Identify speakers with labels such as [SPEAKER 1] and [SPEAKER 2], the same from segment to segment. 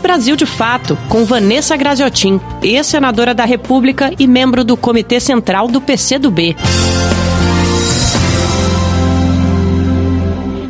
[SPEAKER 1] Brasil de Fato, com Vanessa Graziotin, ex-senadora da República e membro do Comitê Central do PCdoB.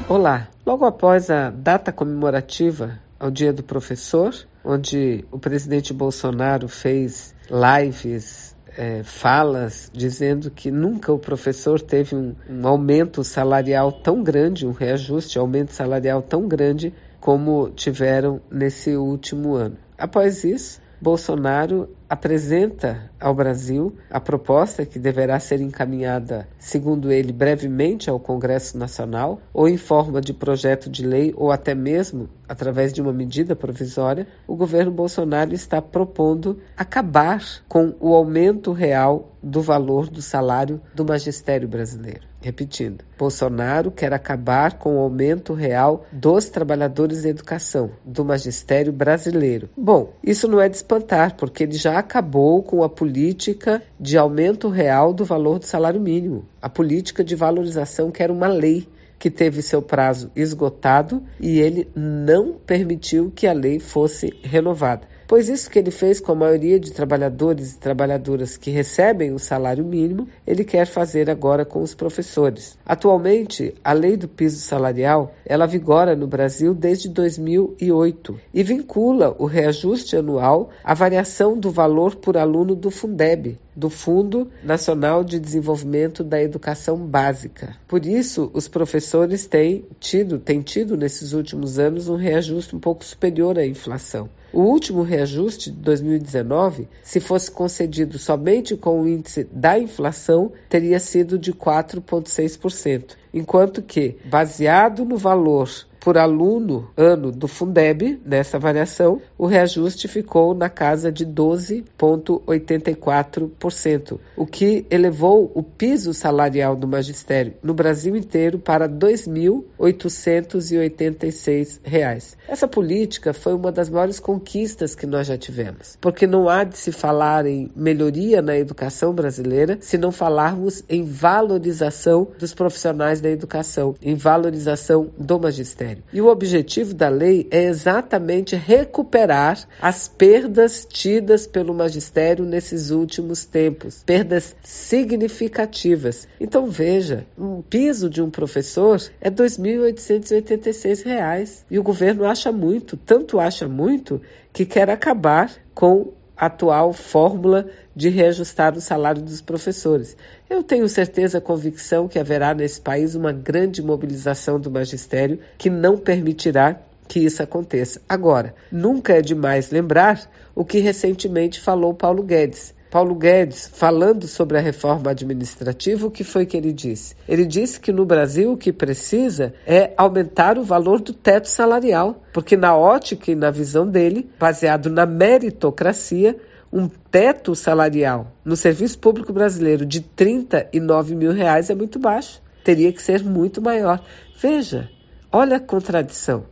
[SPEAKER 2] Olá, logo após a data comemorativa ao Dia do Professor, onde o presidente Bolsonaro fez lives, é, falas, dizendo que nunca o professor teve um, um aumento salarial tão grande, um reajuste, aumento salarial tão grande como tiveram nesse último ano. Após isso, Bolsonaro apresenta ao Brasil a proposta que deverá ser encaminhada, segundo ele, brevemente ao Congresso Nacional, ou em forma de projeto de lei, ou até mesmo através de uma medida provisória. O governo Bolsonaro está propondo acabar com o aumento real do valor do salário do magistério brasileiro. Repetindo, Bolsonaro quer acabar com o aumento real dos trabalhadores da educação, do magistério brasileiro. Bom, isso não é de espantar, porque ele já acabou com a política de aumento real do valor do salário mínimo, a política de valorização que era uma lei que teve seu prazo esgotado e ele não permitiu que a lei fosse renovada pois isso que ele fez com a maioria de trabalhadores e trabalhadoras que recebem o salário mínimo, ele quer fazer agora com os professores. Atualmente, a lei do piso salarial, ela vigora no Brasil desde 2008 e vincula o reajuste anual à variação do valor por aluno do Fundeb, do Fundo Nacional de Desenvolvimento da Educação Básica. Por isso, os professores têm tido, têm tido nesses últimos anos um reajuste um pouco superior à inflação. O último reajuste de 2019, se fosse concedido somente com o índice da inflação, teria sido de 4,6%, enquanto que, baseado no valor por aluno ano do Fundeb, nessa variação, o reajuste ficou na casa de 12,84%, o que elevou o piso salarial do magistério no Brasil inteiro para R$ 2.886. Essa política foi uma das maiores conquistas que nós já tivemos, porque não há de se falar em melhoria na educação brasileira se não falarmos em valorização dos profissionais da educação, em valorização do magistério. E o objetivo da lei é exatamente recuperar as perdas tidas pelo magistério nesses últimos tempos, perdas significativas. Então veja, um piso de um professor é R$ 2.886 e o governo acha muito, tanto acha muito que quer acabar com atual fórmula de reajustar o salário dos professores. Eu tenho certeza, convicção que haverá nesse país uma grande mobilização do magistério que não permitirá que isso aconteça. Agora, nunca é demais lembrar o que recentemente falou Paulo Guedes. Paulo Guedes, falando sobre a reforma administrativa, o que foi que ele disse? Ele disse que no Brasil o que precisa é aumentar o valor do teto salarial, porque na ótica e na visão dele, baseado na meritocracia, um teto salarial no serviço público brasileiro de 39 mil reais é muito baixo. Teria que ser muito maior. Veja, olha a contradição.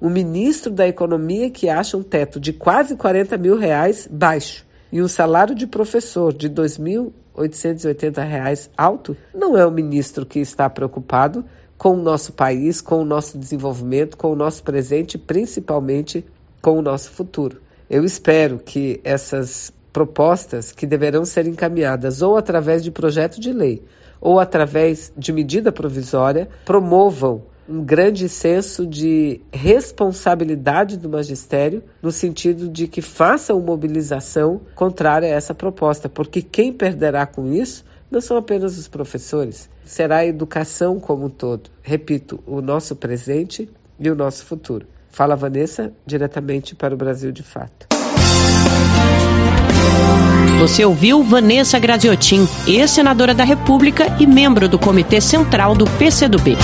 [SPEAKER 2] O ministro da Economia que acha um teto de quase 40 mil reais baixo e um salário de professor de 2.880 reais alto, não é o ministro que está preocupado com o nosso país, com o nosso desenvolvimento, com o nosso presente e principalmente com o nosso futuro. Eu espero que essas propostas, que deverão ser encaminhadas ou através de projeto de lei ou através de medida provisória, promovam um grande senso de responsabilidade do magistério, no sentido de que faça uma mobilização contrária a essa proposta, porque quem perderá com isso não são apenas os professores, será a educação como um todo. Repito, o nosso presente e o nosso futuro. Fala Vanessa, diretamente para o Brasil de Fato.
[SPEAKER 1] Você ouviu Vanessa Graziotin, ex-senadora da República e membro do Comitê Central do PCdoB.